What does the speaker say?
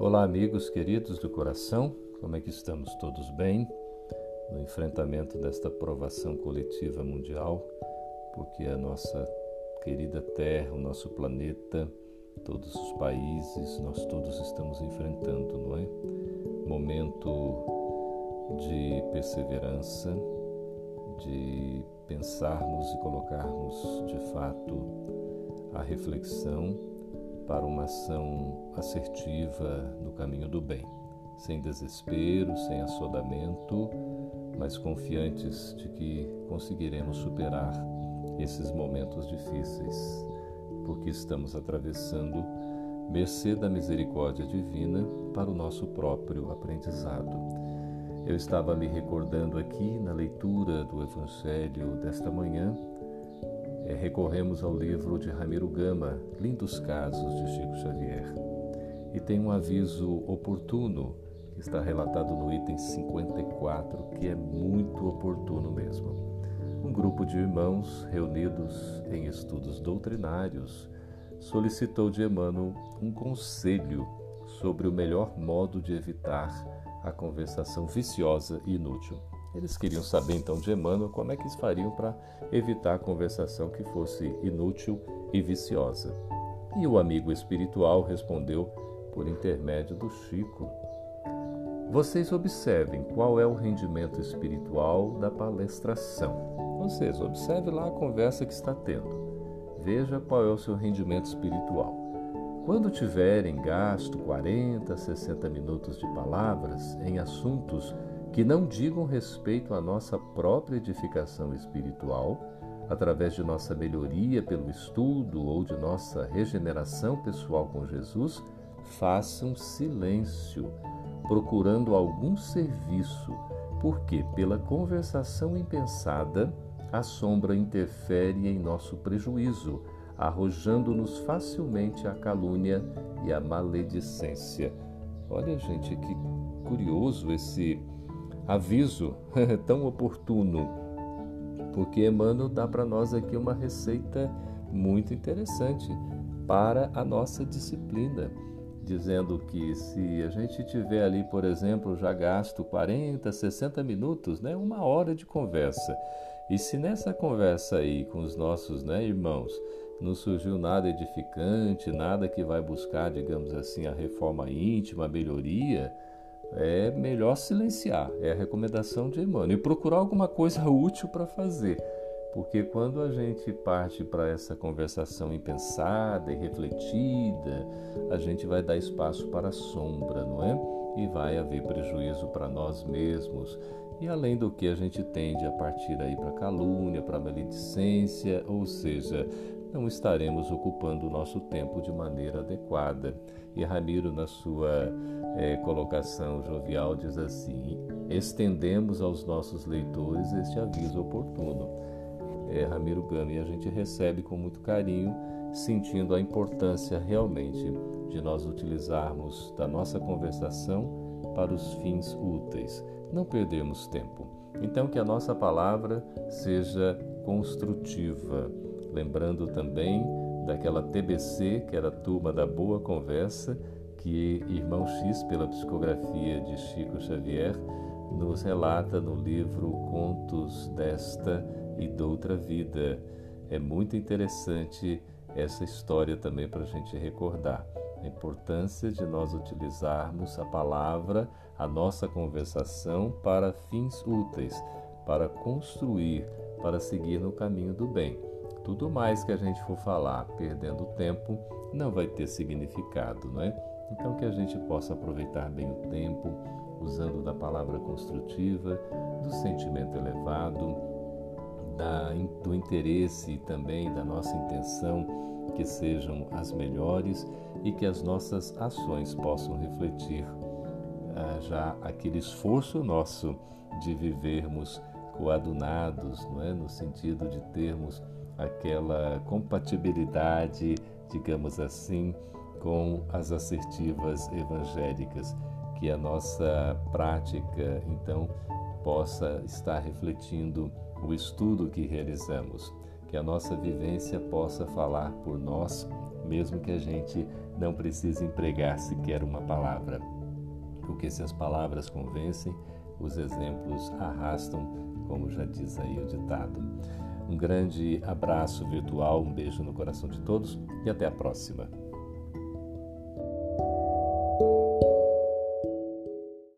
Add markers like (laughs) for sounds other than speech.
Olá, amigos queridos do coração, como é que estamos todos bem no enfrentamento desta provação coletiva mundial? Porque a nossa querida Terra, o nosso planeta, todos os países, nós todos estamos enfrentando, não é? Momento de perseverança, de pensarmos e colocarmos de fato a reflexão para uma ação assertiva no caminho do bem, sem desespero, sem assodamento, mas confiantes de que conseguiremos superar esses momentos difíceis, porque estamos atravessando mercê da misericórdia divina para o nosso próprio aprendizado. Eu estava me recordando aqui na leitura do Evangelho desta manhã, é, recorremos ao livro de Ramiro Gama, Lindos Casos de Chico Xavier. E tem um aviso oportuno que está relatado no item 54, que é muito oportuno mesmo. Um grupo de irmãos reunidos em estudos doutrinários solicitou de Emmanuel um conselho sobre o melhor modo de evitar a conversação viciosa e inútil. Eles queriam saber então de Emmanuel como é que eles fariam para evitar a conversação que fosse inútil e viciosa. E o amigo espiritual respondeu por intermédio do Chico: Vocês observem qual é o rendimento espiritual da palestração. Vocês observe lá a conversa que está tendo. Veja qual é o seu rendimento espiritual. Quando tiverem gasto 40, 60 minutos de palavras em assuntos que não digam respeito à nossa própria edificação espiritual, através de nossa melhoria pelo estudo ou de nossa regeneração pessoal com Jesus, façam silêncio, procurando algum serviço, porque pela conversação impensada, a sombra interfere em nosso prejuízo, arrojando-nos facilmente a calúnia e a maledicência. Olha, gente, que curioso esse aviso (laughs) tão oportuno, porque Emmanuel dá para nós aqui uma receita muito interessante para a nossa disciplina, dizendo que se a gente tiver ali, por exemplo, já gasto 40, 60 minutos, né, uma hora de conversa, e se nessa conversa aí com os nossos né, irmãos não surgiu nada edificante, nada que vai buscar, digamos assim, a reforma íntima, a melhoria, é melhor silenciar. É a recomendação de Emmanuel. E procurar alguma coisa (laughs) útil para fazer. Porque quando a gente parte para essa conversação impensada e refletida, a gente vai dar espaço para a sombra, não é? E vai haver prejuízo para nós mesmos. E além do que a gente tende a partir aí para calúnia, para maledicência, ou seja, não estaremos ocupando o nosso tempo de maneira adequada. E Ramiro, na sua é, colocação jovial, diz assim: estendemos aos nossos leitores este aviso oportuno. É, Ramiro Gama, e a gente recebe com muito carinho, sentindo a importância realmente de nós utilizarmos da nossa conversação para os fins úteis, não perdermos tempo. Então, que a nossa palavra seja construtiva lembrando também daquela TBC, que era a turma da boa conversa, que Irmão X, pela psicografia de Chico Xavier, nos relata no livro Contos desta e doutra vida. É muito interessante essa história também para a gente recordar a importância de nós utilizarmos a palavra, a nossa conversação para fins úteis, para construir, para seguir no caminho do bem. Tudo mais que a gente for falar perdendo tempo não vai ter significado, não é? Então que a gente possa aproveitar bem o tempo, usando da palavra construtiva, do sentimento elevado, da, do interesse e também da nossa intenção que sejam as melhores e que as nossas ações possam refletir ah, já aquele esforço nosso de vivermos coadunados, não é? no sentido de termos aquela compatibilidade, digamos assim, com as assertivas evangélicas, que a nossa prática então possa estar refletindo o estudo que realizamos. que a nossa vivência possa falar por nós, mesmo que a gente não precise empregar sequer uma palavra. Porque se as palavras convencem, os exemplos arrastam, como já diz aí o ditado. Um grande abraço virtual, um beijo no coração de todos e até a próxima.